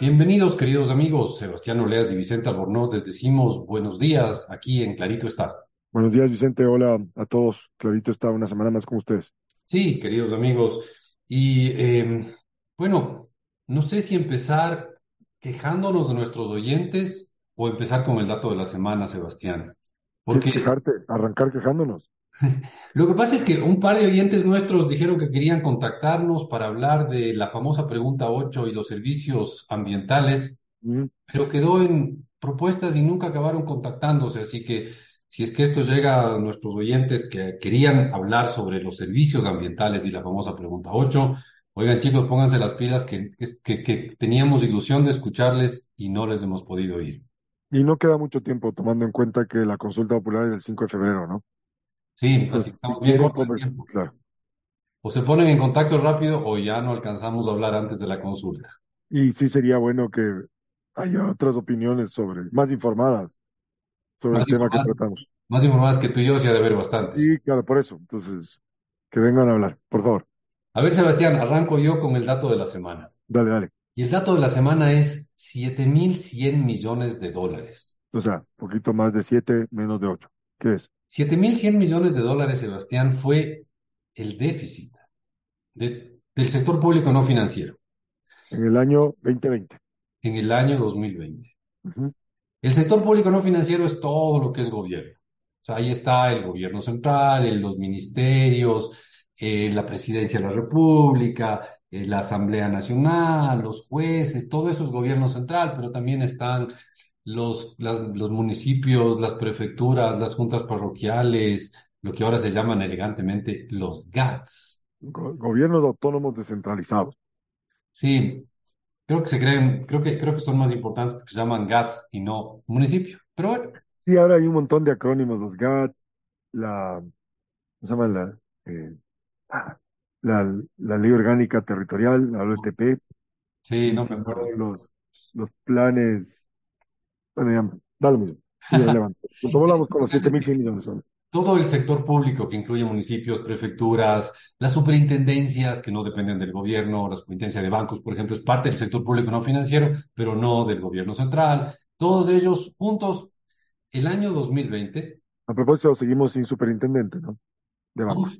Bienvenidos, queridos amigos. Sebastián Oleas y Vicente Albornoz les decimos buenos días aquí en Clarito está. Buenos días, Vicente. Hola a todos. Clarito está una semana más con ustedes. Sí, queridos amigos. Y eh, bueno, no sé si empezar quejándonos de nuestros oyentes o empezar con el dato de la semana, Sebastián. Porque quejarte, arrancar quejándonos. Lo que pasa es que un par de oyentes nuestros dijeron que querían contactarnos para hablar de la famosa pregunta 8 y los servicios ambientales, Mm, pero quedó en propuestas y nunca acabaron contactándose. Así que si es que esto llega a nuestros oyentes que querían hablar sobre los servicios ambientales y la famosa pregunta 8, oigan chicos, pónganse las pilas que, que, que teníamos ilusión de escucharles y no les hemos podido ir. Y no queda mucho tiempo tomando en cuenta que la consulta popular es el 5 de febrero, ¿no? Sí, Entonces, si estamos bien de conversar, tiempo. claro. O se ponen en contacto rápido o ya no alcanzamos a hablar antes de la consulta. Y sí sería bueno que haya otras opiniones sobre, más informadas sobre el tema que tratamos. más informadas que tú y yo, sí ha de haber bastantes. Y claro, por eso. Entonces, que vengan a hablar, por favor. A ver, Sebastián, arranco yo con el dato de la semana. Dale, dale. Y el dato de la semana es 7.100 millones de dólares. O sea, poquito más de 7, menos de 8. ¿Qué es? 7.100 millones de dólares, Sebastián, fue el déficit de- del sector público no financiero En el año 2020. en el año 2020. Ujú. El sector público no financiero es todo lo que es gobierno. O sea, ahí está el gobierno central, en los ministerios, eh, la presidencia de la República, eh, la Asamblea Nacional, los jueces, todo eso es gobierno central, pero también están los, las- los municipios, las prefecturas, las juntas parroquiales, lo que ahora se llaman elegantemente los GATS. Go- gobiernos autónomos descentralizados. Sí, creo que se creen, creo que, creo que son más importantes porque se llaman GATS y no municipio. Pero bueno. Sí, ahora hay un montón de acrónimos, los GATT, la, ¿cómo se llama? La, eh, ah, la, la Ley Orgánica Territorial, la LTP, Sí, no me acuerdo. los, los planes, bueno, ya, da lo mismo, irrelevante. Hablamos con los 7.100 millones. ¿no? Todo el sector público que incluye municipios, prefecturas, las superintendencias que no dependen del gobierno, la superintendencia de bancos, por ejemplo, es parte del sector público no financiero, pero no del gobierno central. Todos ellos juntos, el año 2020, A propósito, seguimos sin superintendente, ¿no? De bancos. uf,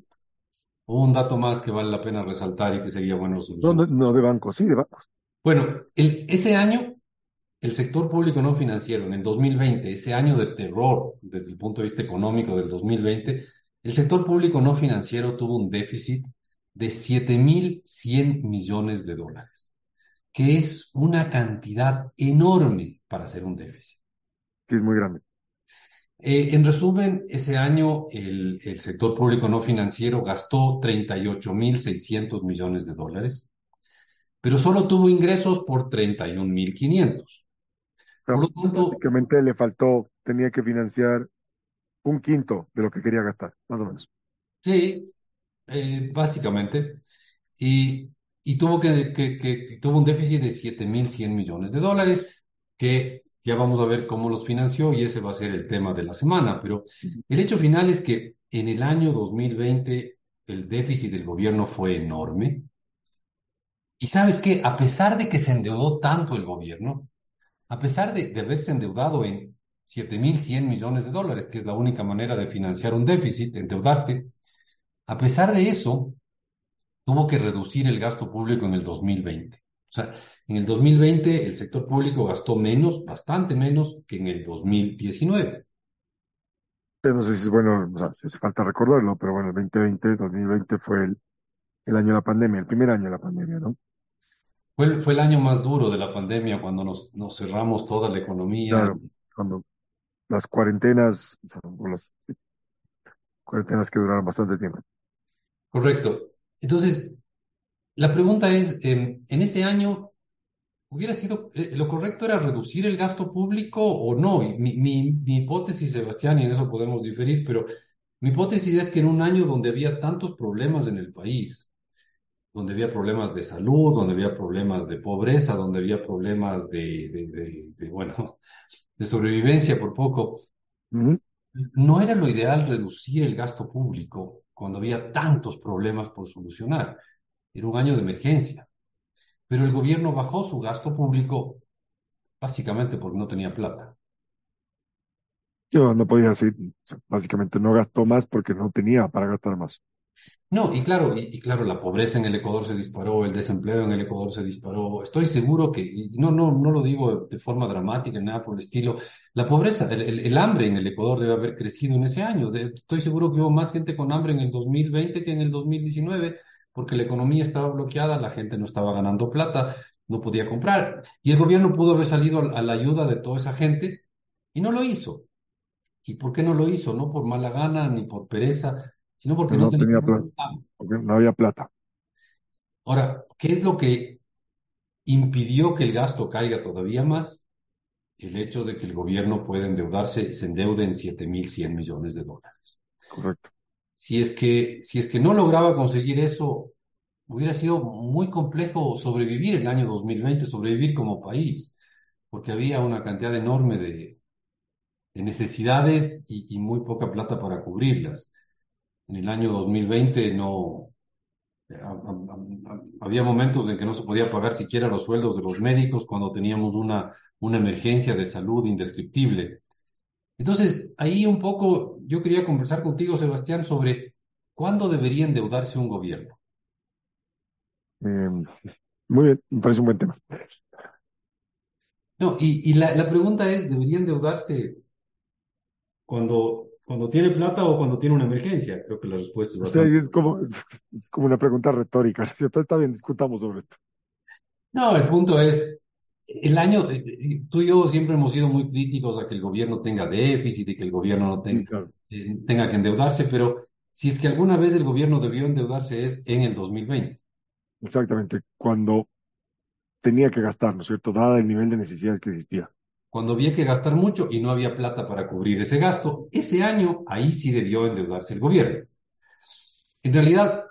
un dato más que vale la pena resaltar y que sería bueno solucionar. no, no de bancos, sí, de bancos. Bueno, el- ese año, el sector público no financiero, en el 2020, ese año de terror desde el punto de vista económico del 2020, el sector público no financiero tuvo un déficit de 7.100 millones de dólares, que es una cantidad enorme para hacer un déficit. que es muy grande. Eh, en resumen, ese año el, el sector público no financiero gastó 38.600 millones de dólares, pero solo tuvo ingresos por 31.500. Por lo tanto, básicamente le faltó, tenía que financiar un quinto de lo que quería gastar, más o menos. sí, eh, básicamente, y, y tuvo que, que- que- que tuvo un déficit de 7.100 millones de dólares, que ya vamos a ver cómo los financió y ese va a ser el tema de la semana, pero el hecho final es que en el año 2020 el déficit del gobierno fue enorme. Y sabes qué, a pesar de que se endeudó tanto el gobierno, a pesar de, haberse endeudado en 7.100 millones de dólares, que es la única manera de financiar un déficit, endeudarte, a pesar de eso, tuvo que reducir el gasto público en el 2020. O sea, en el 2020 el sector público gastó menos, bastante menos que en el 2019. Eh, No sé si es bueno, o sea, si hace falta recordarlo, pero bueno, el 2020, 2020 fue el año de la pandemia, el primer año de la pandemia, ¿no? Fue, el- fue el año más duro de la pandemia cuando nos, nos cerramos toda la economía. Claro, cuando las cuarentenas, o las cuarentenas que duraron bastante tiempo. Correcto. Entonces, la pregunta es, em, en ese año, ¿hubiera sido, eh, lo correcto era reducir el gasto público o no? Y mi, mi, mi hipótesis, Sebastián, y en eso podemos diferir, pero mi hipótesis es que en un año donde había tantos problemas en el país, donde había problemas de salud, donde había problemas de pobreza, donde había problemas de, de, de, de, bueno, de sobrevivencia por poco, no era lo ideal reducir el gasto público cuando había tantos problemas por solucionar. Era un año de emergencia. pero el gobierno bajó su gasto público básicamente porque no tenía plata. Yo no podía decir, básicamente no gastó más porque no tenía para gastar más. No, y claro, y, claro, la pobreza en el Ecuador se disparó, el desempleo en el Ecuador se disparó. Estoy seguro que, no, no, no lo digo de forma dramática, nada por el estilo, la pobreza, el, hambre en el Ecuador debe haber crecido en ese año. Estoy seguro que hubo más gente con hambre en el 2020 que en el 2019, porque la economía estaba bloqueada, la gente no estaba ganando plata, no podía comprar. Y el gobierno pudo haber salido a, a la ayuda de toda esa gente y no lo hizo. ¿Y por qué no lo hizo? No por mala gana ni por pereza, sino porque no no tenía plata, porque no había plata. Ahora, ¿qué es lo que impidió que el gasto caiga todavía más? El hecho de que el gobierno pueda endeudarse, se endeude en 7.100 millones de dólares. Correcto. Si es que, si es que no lograba conseguir eso, hubiera sido muy complejo sobrevivir el año 2020, sobrevivir como país, porque había una cantidad enorme de, de necesidades y, y muy poca plata para cubrirlas. En el año 2020 no, a- a- a- Había momentos en que no se podía pagar siquiera los sueldos de los médicos cuando teníamos una, una emergencia de salud indescriptible. Entonces, ahí un poco yo quería conversar contigo, Sebastián, sobre cuándo debería endeudarse un gobierno. Eh, muy bien, me parece un buen tema. No, y, y la, la pregunta es, ¿debería endeudarse cuando, cuando tiene plata o cuando tiene una emergencia? Creo que la respuesta es O sea, bastante... es como, es como una pregunta retórica, ¿no es cierto? Está bien, discutamos sobre esto. No, el punto es, el año, eh, eh, tú y yo siempre hemos sido muy críticos a que el gobierno tenga déficit y que el gobierno no Sí, tenga, claro. eh, tenga que endeudarse, pero si es que alguna vez el gobierno debió endeudarse es en el 2020, Exactamente. Cuando tenía que gastar, ¿no es cierto? Dada el nivel de necesidades que existía. Cuando había que gastar mucho y no había plata para cubrir ese gasto. Ese año, ahí sí debió endeudarse el gobierno. En realidad,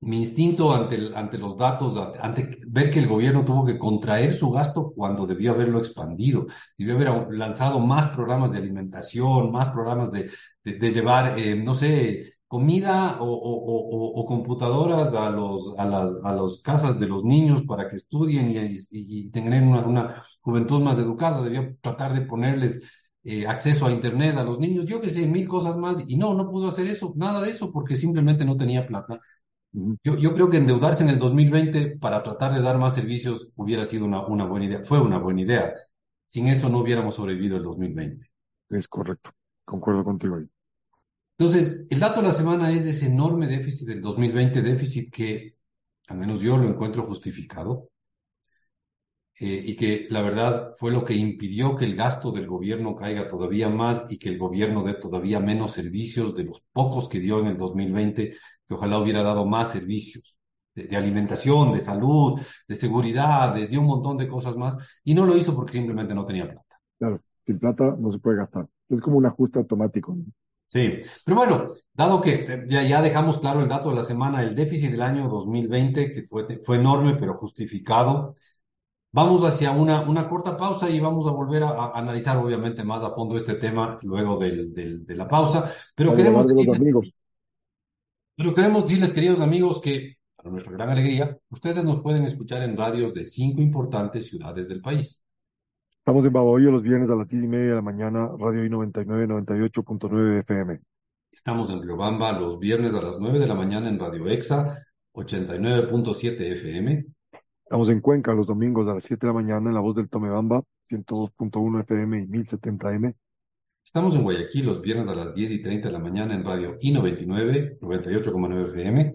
mi instinto ante, ante los datos, ante, ver que el gobierno tuvo que contraer su gasto cuando debió haberlo expandido, debió haber lanzado más programas de alimentación, más programas de, de, de llevar, eh, no sé, comida o, o- o- computadoras a los, a las, a las casas de los niños para que estudien y, y, y tengan una, una juventud más educada, debió tratar de ponerles eh, acceso a internet a los niños, yo qué sé, mil cosas más, y no, no pudo hacer eso, nada de eso, porque simplemente no tenía plata. Yo, yo creo que endeudarse en el 2020 para tratar de dar más servicios hubiera sido una, una buena idea, fue una buena idea. Sin eso no hubiéramos sobrevivido el 2020. Es correcto. Concuerdo contigo ahí. Entonces, el dato de la semana es de ese enorme déficit del 2020, déficit que al menos yo lo encuentro justificado eh, y que la verdad fue lo que impidió que el gasto del gobierno caiga todavía más y que el gobierno dé todavía menos servicios de los pocos que dio en el 2020, que ojalá hubiera dado más servicios de, de alimentación, de salud, de seguridad, de, de un montón de cosas más, y no lo hizo porque simplemente no tenía plata. Claro, sin plata no se puede gastar. Es como un ajuste automático, ¿no? Sí, pero bueno, dado que eh, ya, ya dejamos claro el dato de la semana, el déficit del año 2020, que fue, fue enorme pero justificado, vamos hacia una, una corta pausa y vamos a volver a, a analizar obviamente más a fondo este tema luego del, del- de la pausa, pero queremos decirles, amigos. pero queremos decirles, queridos amigos, que para nuestra gran alegría, ustedes nos pueden escuchar en radios de cinco importantes ciudades del país. Estamos en Babahoyo los viernes a las 10 y media de la mañana, Radio I 99, 98.9 FM. Estamos en Riobamba los viernes a las 9 de la mañana en Radio EXA 89.7 FM. Estamos en Cuenca los domingos a las 7 de la mañana en La Voz del Tomebamba, 102.1 FM y 1070 M. Estamos en Guayaquil los viernes a las 10 y 30 de la mañana en Radio I99 98,9 FM.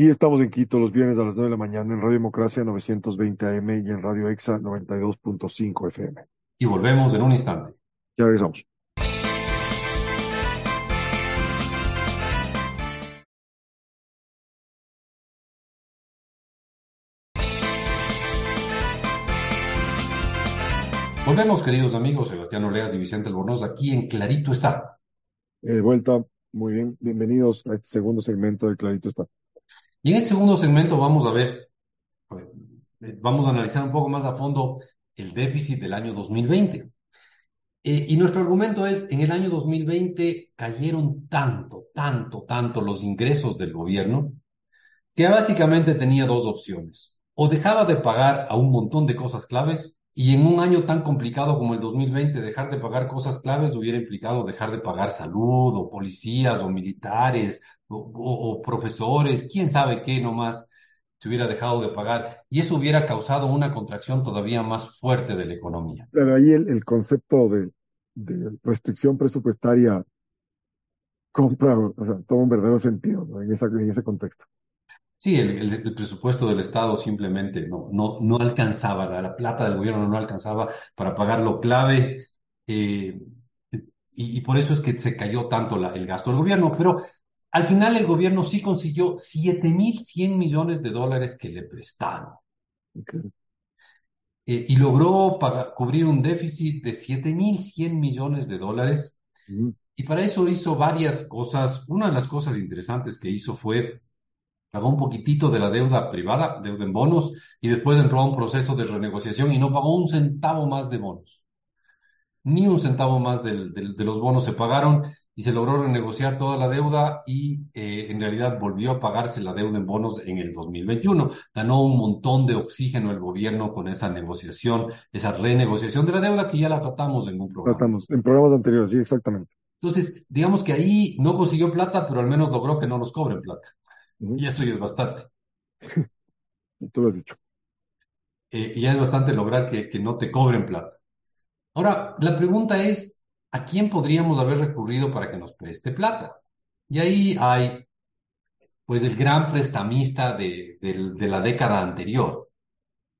Y estamos en Quito los viernes a las 9 de la mañana en Radio Democracia 920 AM y en Radio EXA 92.5 FM. Y volvemos en un instante. Ya regresamos. Volvemos, queridos amigos, Sebastián Oleas y Vicente Albornoz, aquí en Clarito está. Eh, vuelta, muy bien. Bienvenidos a este segundo segmento de Clarito está. Y en este segundo segmento vamos a ver, ver, eh, vamos a analizar un poco más a fondo el déficit del año 2020. Eh, y nuestro argumento es, en el año 2020 cayeron tanto, tanto, tanto los ingresos del gobierno que básicamente tenía dos opciones. O dejaba de pagar a un montón de cosas claves, y en un año tan complicado como el 2020, dejar de pagar cosas claves hubiera implicado dejar de pagar salud, o policías, o militares, o, profesores, quién sabe qué nomás se hubiera dejado de pagar, y eso hubiera causado una contracción todavía más fuerte de la economía. Pero ahí el, concepto de, restricción presupuestaria compra, o sea, toma un verdadero sentido, ¿no? En ese contexto. Sí, el, el- el presupuesto del Estado simplemente no, no, no alcanzaba, la, la plata del gobierno no alcanzaba para pagar lo clave, eh, y, y por eso es que se cayó tanto la- el gasto del gobierno. Pero al final el gobierno sí consiguió 7.100 millones de dólares que le prestaron, eh, y logró pagar- cubrir un déficit de 7.100 millones de dólares. Y para eso hizo varias cosas. Una de las cosas interesantes que hizo fue pagó un poquitito de la deuda privada, deuda en bonos, y después entró a un proceso de renegociación y no pagó un centavo más de bonos. Ni un centavo más del- del- de los bonos se pagaron y se logró renegociar toda la deuda y eh, en realidad volvió a pagarse la deuda en bonos en el 2021. Ganó un montón de oxígeno el gobierno con esa negociación, esa renegociación de la deuda que ya la tratamos en un programa. Tratamos, en programas anteriores, sí, exactamente. Entonces, digamos que ahí no consiguió plata, pero al menos logró que no nos cobren plata. Y eso ya es bastante. Tú lo has dicho. eh, y ya es bastante lograr que, que no te cobren plata. Ahora, la pregunta es, ¿a quién podríamos haber recurrido para que nos preste plata? Y ahí hay, pues, el gran prestamista de, de la década anterior,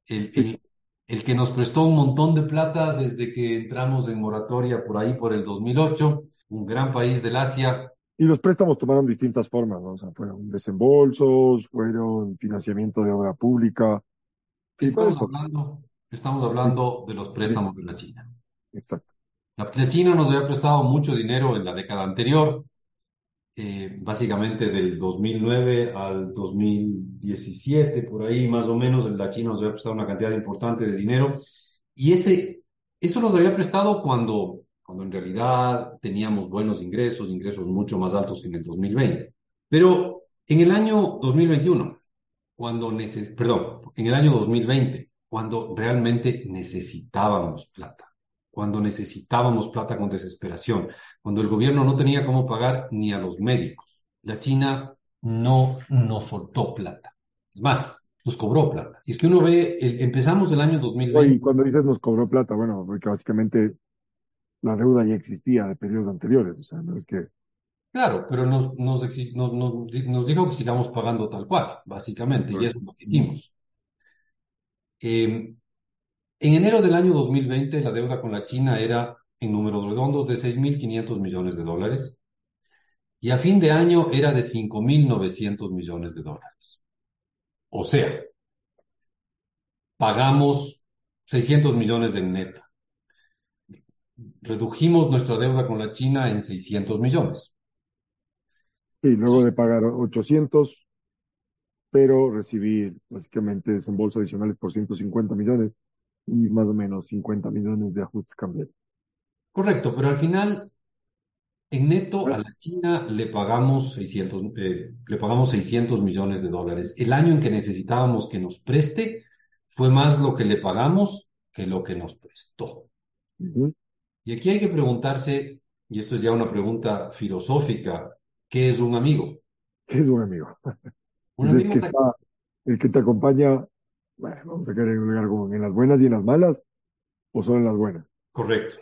el, el, el que nos prestó un montón de plata desde que entramos en moratoria por ahí, por el 2008, un gran país del Asia. Y los préstamos tomaron distintas formas, ¿no? O sea, fueron desembolsos, fueron financiamiento de obra pública. Estamos hablando, estamos hablando de los préstamos de la China. Exacto. La, la China nos había prestado mucho dinero en la década anterior, eh, básicamente del 2009 al 2017, por ahí más o menos, la China nos había prestado una cantidad importante de dinero y ese, eso nos había prestado cuando, cuando en realidad teníamos buenos ingresos, ingresos mucho más altos que en el 2020. Pero en el año 2021, cuando neces perdón, en el año 2020, cuando realmente necesitábamos plata cuando necesitábamos plata con desesperación, cuando el gobierno no tenía cómo pagar ni a los médicos. La China no nos soltó plata. Es más, nos cobró plata. Si es que uno ve, el- empezamos el año Y 2020, cuando dices nos cobró plata, bueno, porque básicamente la deuda ya existía de periodos anteriores, o sea, no es que... claro, pero nos, nos, nos, nos di- nos dijo que sigamos pagando tal cual, básicamente, y eso es lo que hicimos. Eh, en enero del año 2020, la deuda con la China era, en números redondos, de 6.500 millones de dólares. y a fin de año era de 5.900 millones de dólares. O sea, pagamos 600 millones de neto. Redujimos nuestra deuda con la China en 600 millones. Y luego de pagar 800, pero recibir básicamente desembolsos adicionales por 150 millones y más o menos 50 millones de ajustes cambiarios. Correcto, pero al final, en neto a la China le pagamos 600, eh, le pagamos 600 millones de dólares. El año en que necesitábamos que nos preste fue más lo que le pagamos que lo que nos prestó. Ujú. Y aquí hay que preguntarse, y esto es ya una pregunta filosófica, ¿qué es un amigo? Es un amigo. Un el amigo que es está, el que te acompaña, bueno, vamos a querer en un lugar como en las buenas y en las malas, o solo en las buenas. correcto.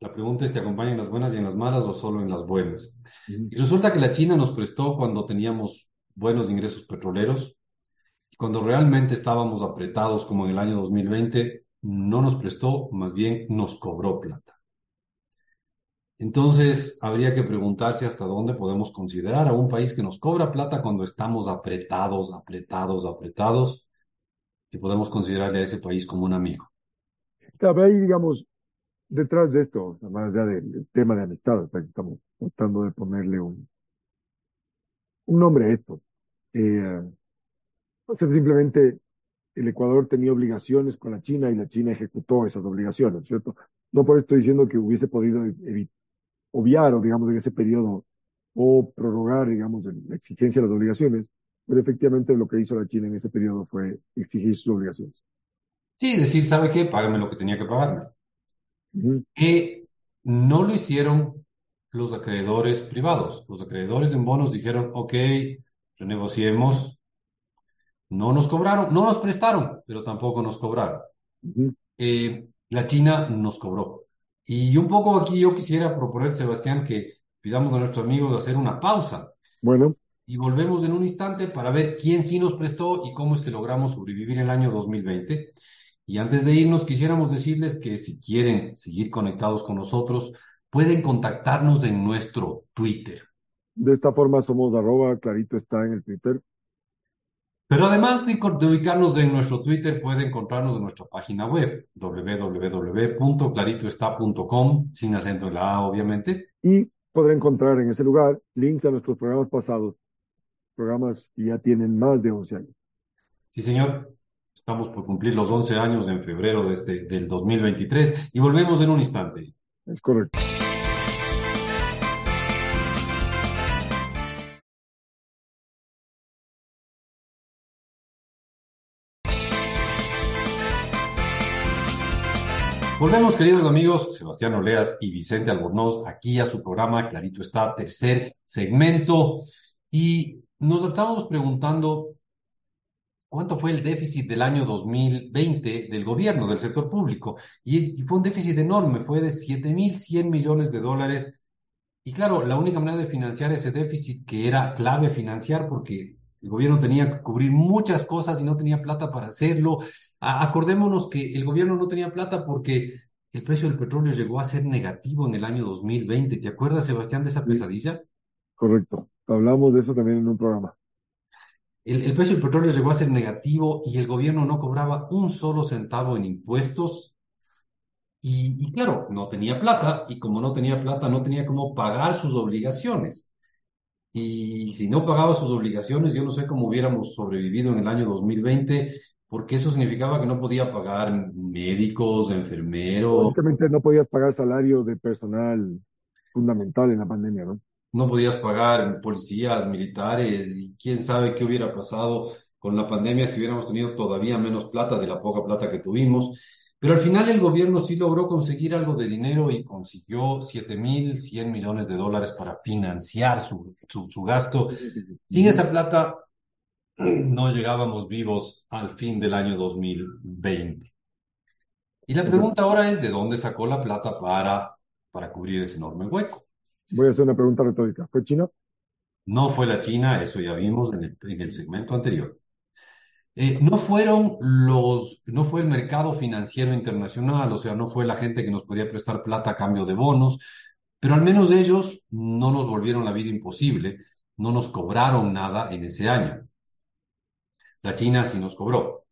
La pregunta es, ¿te acompaña en las buenas y en las malas o solo en las buenas? Y resulta que la China nos prestó cuando teníamos buenos ingresos petroleros y cuando realmente estábamos apretados como en el año 2020, no nos prestó, más bien nos cobró plata. Entonces, habría que preguntarse hasta dónde podemos considerar a un país que nos cobra plata cuando estamos apretados, apretados, apretados, y podemos considerarle a ese país como un amigo. Claro, ahí, digamos, detrás de esto, más allá del, tema de amistad, que estamos tratando de ponerle un, un nombre a esto. Eh, o sea, simplemente el Ecuador tenía obligaciones con la China y la China ejecutó esas obligaciones, ¿cierto? No por eso estoy diciendo que hubiese podido evi- obviar, digamos, en ese periodo, o prorrogar, digamos, la exigencia de las obligaciones, Pero efectivamente lo que hizo la China en ese periodo fue exigir sus obligaciones. Sí, decir, ¿sabe qué? Págame lo que tenía que pagarme. No lo hicieron los acreedores privados. Los acreedores en bonos dijeron, ok, renegociemos. No nos cobraron, no nos prestaron, pero tampoco nos cobraron. Eh, la China nos cobró. Y un poco aquí yo quisiera proponer, Sebastián, que pidamos a nuestros amigos hacer una pausa Bueno, y volvemos en un instante para ver quién sí nos prestó y cómo es que logramos sobrevivir el año 2020. Y antes de irnos, quisiéramos decirles que si quieren seguir conectados con nosotros, pueden contactarnos en nuestro Twitter. de esta forma somos arroba, clarito está en el Twitter. Pero además de, ubicarnos en nuestro Twitter, puede encontrarnos en nuestra página web, www.claritoestá.com, sin acento en la A, obviamente. Y podrá encontrar en ese lugar links a nuestros programas pasados, programas que ya tienen más de 11 años. Sí, señor. Estamos por cumplir los 11 años en febrero de este, del 2023 y volvemos en un instante. Es correcto. Volvemos, queridos amigos, Sebastián Oleas y Vicente Albornoz, aquí a su programa, clarito está, tercer segmento. Y nos estábamos preguntando cuánto fue el déficit del año 2020 del gobierno, del sector público. Y, y fue un déficit enorme, fue de 7.100 millones de dólares. Y claro, la única manera de financiar ese déficit, que era clave financiar, porque el gobierno tenía que cubrir muchas cosas y no tenía plata para hacerlo. A- acordémonos que el gobierno no tenía plata porque el precio del petróleo llegó a ser negativo en el año 2020. ¿Te acuerdas, Sebastián, de esa pesadilla? correcto. Hablamos de eso también en un programa. El, el precio del petróleo llegó a ser negativo y el gobierno no cobraba un solo centavo en impuestos. Y, y claro, no tenía plata y como no tenía plata, no tenía cómo pagar sus obligaciones. Y si no pagaba sus obligaciones, yo no sé cómo hubiéramos sobrevivido en el año 2020, porque eso significaba que no podía pagar médicos, enfermeros, Básicamente no podías pagar salario de personal fundamental en la pandemia, ¿no? no podías pagar policías, militares, y quién sabe qué hubiera pasado con la pandemia si hubiéramos tenido todavía menos plata de la poca plata que tuvimos. Pero al final el gobierno sí logró conseguir algo de dinero y consiguió 7.100 millones de dólares para financiar su, su, su gasto. Sin esa plata no llegábamos vivos al fin del año 2020. Y la pregunta ahora es, ¿de dónde sacó la plata para, para cubrir ese enorme hueco? Voy a hacer una pregunta retórica. ¿Fue China? No fue la China, eso ya vimos en el, en el segmento anterior. Eh, no fueron los, no fue el mercado financiero internacional, o sea, no fue la gente que nos podía prestar plata a cambio de bonos, pero al menos ellos no nos volvieron la vida imposible, no nos cobraron nada en ese año. La China sí nos cobró.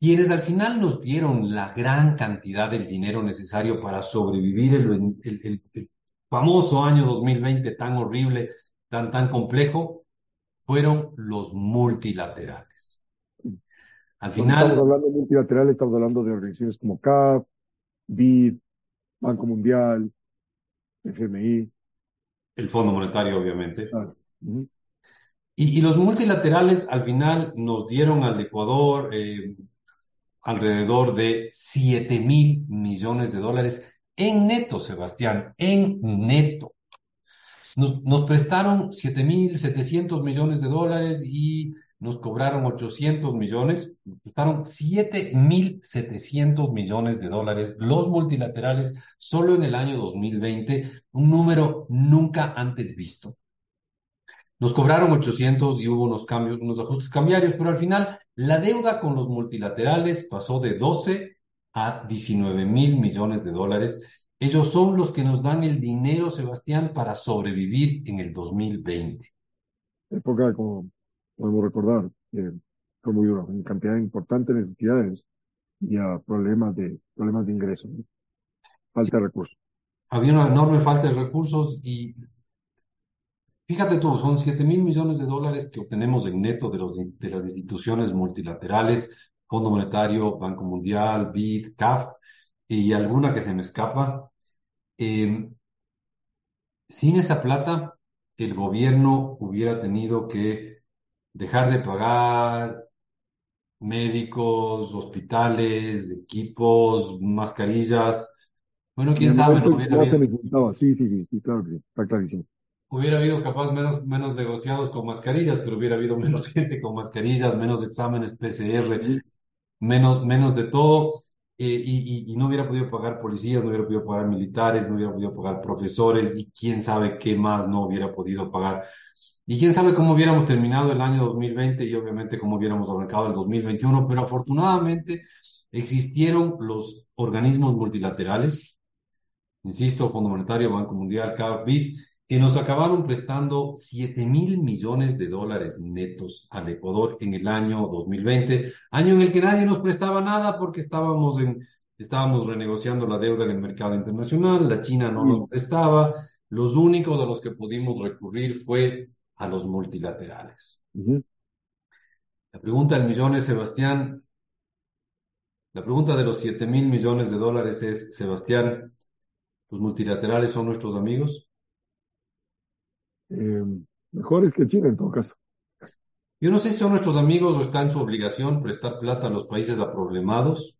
Quienes al final nos dieron la gran cantidad del dinero necesario para sobrevivir el, el- el- el famoso año 2020 tan horrible, tan, tan complejo, fueron los multilaterales. Al Cuando estamos final, hablando de multilateral, estamos hablando de organizaciones como CAF, BID, Banco Mundial, FMI. el Fondo Monetario, obviamente. Ah. Y, los multilaterales al final nos dieron al Ecuador eh, alrededor de 7 mil millones de dólares en neto, Sebastián, en neto. Nos, nos prestaron 7.700 millones de dólares y nos cobraron 800 millones. Nos prestaron 7.700 millones de dólares los multilaterales solo en el año 2020, un número nunca antes visto. Nos cobraron 800 y hubo unos cambios, unos ajustes cambiarios, pero al final la deuda con los multilaterales pasó de 12 a 19 mil millones de dólares. Ellos son los que nos dan el dinero, Sebastián, para sobrevivir en el 2020. Época, como podemos recordar, eh, muy dura, en cantidad importante de necesidades y a problemas de, problemas de ingresos, ¿no? Falta de recursos. Había una enorme falta de recursos y fíjate tú, son 7 mil millones de dólares que obtenemos en neto de, los, de las instituciones multilaterales, Fondo Monetario, Banco Mundial, BID, CAF y alguna que se me escapa. Eh, sin esa plata, el gobierno hubiera tenido que dejar de pagar médicos, hospitales, equipos, mascarillas. Bueno, En quién sabe, no hubiera ya se necesitaba, sí, sí, sí, claro que sí, está clarísimo. Hubiera habido capaz menos, menos negociados con mascarillas, pero hubiera habido menos gente con mascarillas, menos exámenes PCR, menos, menos de todo, eh, y, y- y no hubiera podido pagar policías, no hubiera podido pagar militares, no hubiera podido pagar profesores, y quién sabe qué más no hubiera podido pagar. Y quién sabe cómo hubiéramos terminado el año 2020 y obviamente cómo hubiéramos arrancado el 2021, pero afortunadamente existieron los organismos multilaterales, insisto, Fondo Monetario, Banco Mundial, CAF, BID, que nos acabaron prestando 7 mil millones de dólares netos al Ecuador en el año 2020, año en el que nadie nos prestaba nada porque estábamos en, estábamos renegociando la deuda en el mercado internacional, la China no nos prestaba, los únicos a los que pudimos recurrir fue a los multilaterales. La pregunta del millón es, Sebastián, la pregunta de los 7 mil millones de dólares es, Sebastián, ¿los multilaterales son nuestros amigos? Eh, mejores que China en todo caso. Yo no sé si son nuestros amigos o está en su obligación prestar plata a los países aproblemados,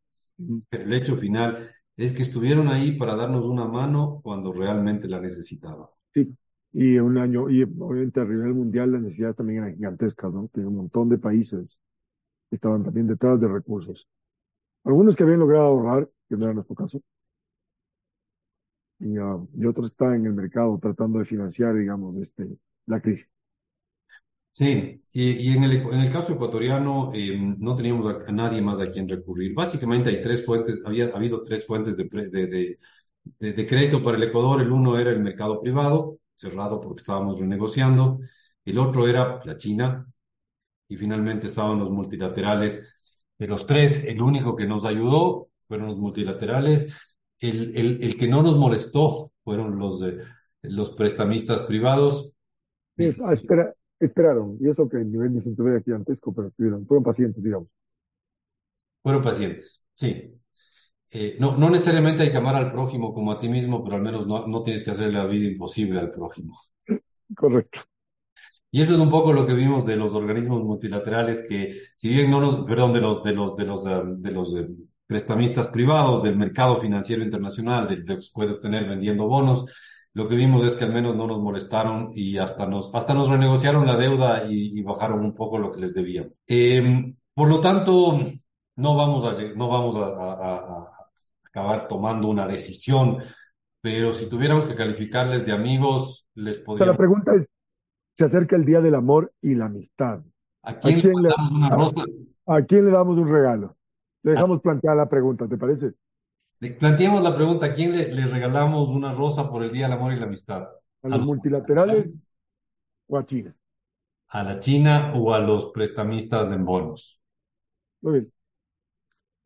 pero el hecho final es que estuvieron ahí para darnos una mano cuando realmente la necesitaban. Sí, y un año, y obviamente a nivel mundial las necesidades también eran gigantescas, ¿no? Tiene un montón de países que estaban también detrás de recursos. Algunos que habían logrado ahorrar, que no era nuestro caso, y, ah, y otros estaban en el mercado tratando de financiar, digamos, este, la crisis. Sí, y, y en el, en el caso ecuatoriano eh, no teníamos a, a nadie más a quien recurrir. Básicamente hay tres fuentes, había habido tres fuentes de, de, de- de crédito para el Ecuador. El uno era el mercado privado, cerrado porque estábamos renegociando. El otro era la China y finalmente estaban los multilaterales. De los tres, el único que nos ayudó fueron los multilaterales. El, el, el que no nos molestó fueron los, eh, los prestamistas privados. Ah, espera, esperaron, y eso que el nivel de cintura era gigantesco, pero estuvieron, fueron pacientes, digamos. Fueron pacientes, sí. Eh, no, no necesariamente hay que amar al prójimo como a ti mismo, pero al menos no, no tienes que hacerle la vida imposible al prójimo. Correcto. Y eso es un poco lo que vimos de los organismos multilaterales que, si bien no nos, perdón, de los, de los, de los, de los prestamistas privados, del mercado financiero internacional, del que se puede obtener vendiendo bonos, lo que vimos es que al menos no nos molestaron y hasta nos, hasta nos renegociaron la deuda y, y bajaron un poco lo que les debían. Eh, por lo tanto, no vamos a, no vamos a, a- a- acabar tomando una decisión, pero si tuviéramos que calificarles de amigos, les sea, la podríamos pregunta es, se acerca el Día del Amor y la Amistad. ¿A ¿A quién le quién le, mandamos una rosa? a quién le damos un regalo? Dejamos plantear la pregunta, ¿te parece? Planteemos la pregunta, ¿a quién le, le regalamos una rosa por el Día del Amor y la Amistad? ¿A ¿A los multilaterales o a China? a la China o a los prestamistas en bonos? Muy bien.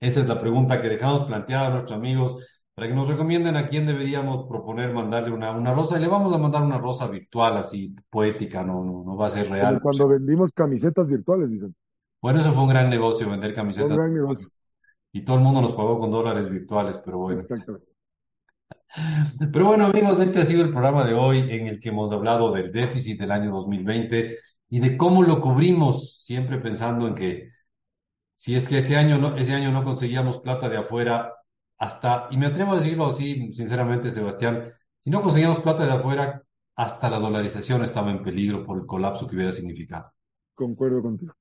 Esa es la pregunta que dejamos planteada a nuestros amigos para que nos recomienden a quién deberíamos proponer mandarle una, una rosa. Y le vamos a mandar una rosa virtual, así poética, no, no, no va a ser Como real. cuando vendimos camisetas virtuales, dicen. Bueno, eso fue un gran negocio, vender Fue un camisetas gran negocio. Y todo el mundo nos pagó con dólares virtuales, pero bueno. Exactamente. Pero bueno, amigos, este ha sido el programa de hoy en el que hemos hablado del déficit del año 2020 y de cómo lo cubrimos, siempre pensando en que si es que ese año no, ese año no conseguíamos plata de afuera, hasta, y me atrevo a decirlo así, sinceramente, Sebastián, si no conseguíamos plata de afuera, hasta la dolarización estaba en peligro por el colapso que hubiera significado. Concuerdo contigo.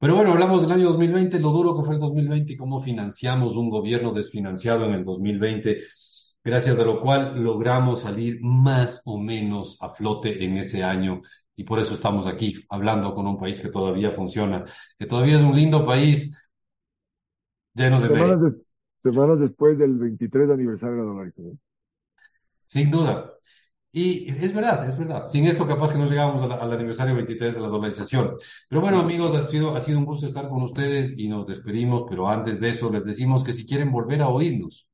Pero bueno, hablamos del año 2020, lo duro que fue el 2020 y cómo financiamos un gobierno desfinanciado en el 2020, gracias a lo cual logramos salir más o menos a flote en ese año. Y por eso estamos aquí, hablando con un país que todavía funciona, que todavía es un lindo país lleno de Semanas, de- semanas después del 23 aniversario de la dolarización. sin duda. Y es verdad, es verdad. Sin esto capaz que no la- al aniversario 23 de la dolarización. Pero bueno, amigos, ha sido, ha sido un gusto estar con ustedes y nos despedimos, pero antes de eso les decimos que si quieren volver a oírnos,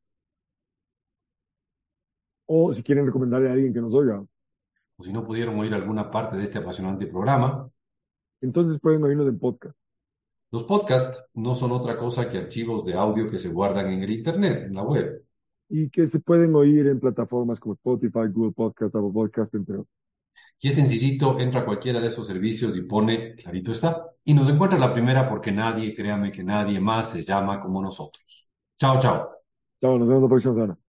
O si quieren recomendarle a alguien que nos oiga, o si no pudieron oír alguna parte de este apasionante programa, entonces pueden oírnos en podcast. los podcasts no son otra cosa que archivos de audio que se guardan en el Internet, en la web. Y que se pueden oír en plataformas como Spotify, Google Podcast, Apple Podcast, entre otros. Y es sencillito, entra a cualquiera de esos servicios y pone, clarito está. Y nos encuentra la primera porque nadie, créame que nadie más se llama como nosotros. Chao, chao. Chao, nos vemos la próxima semana.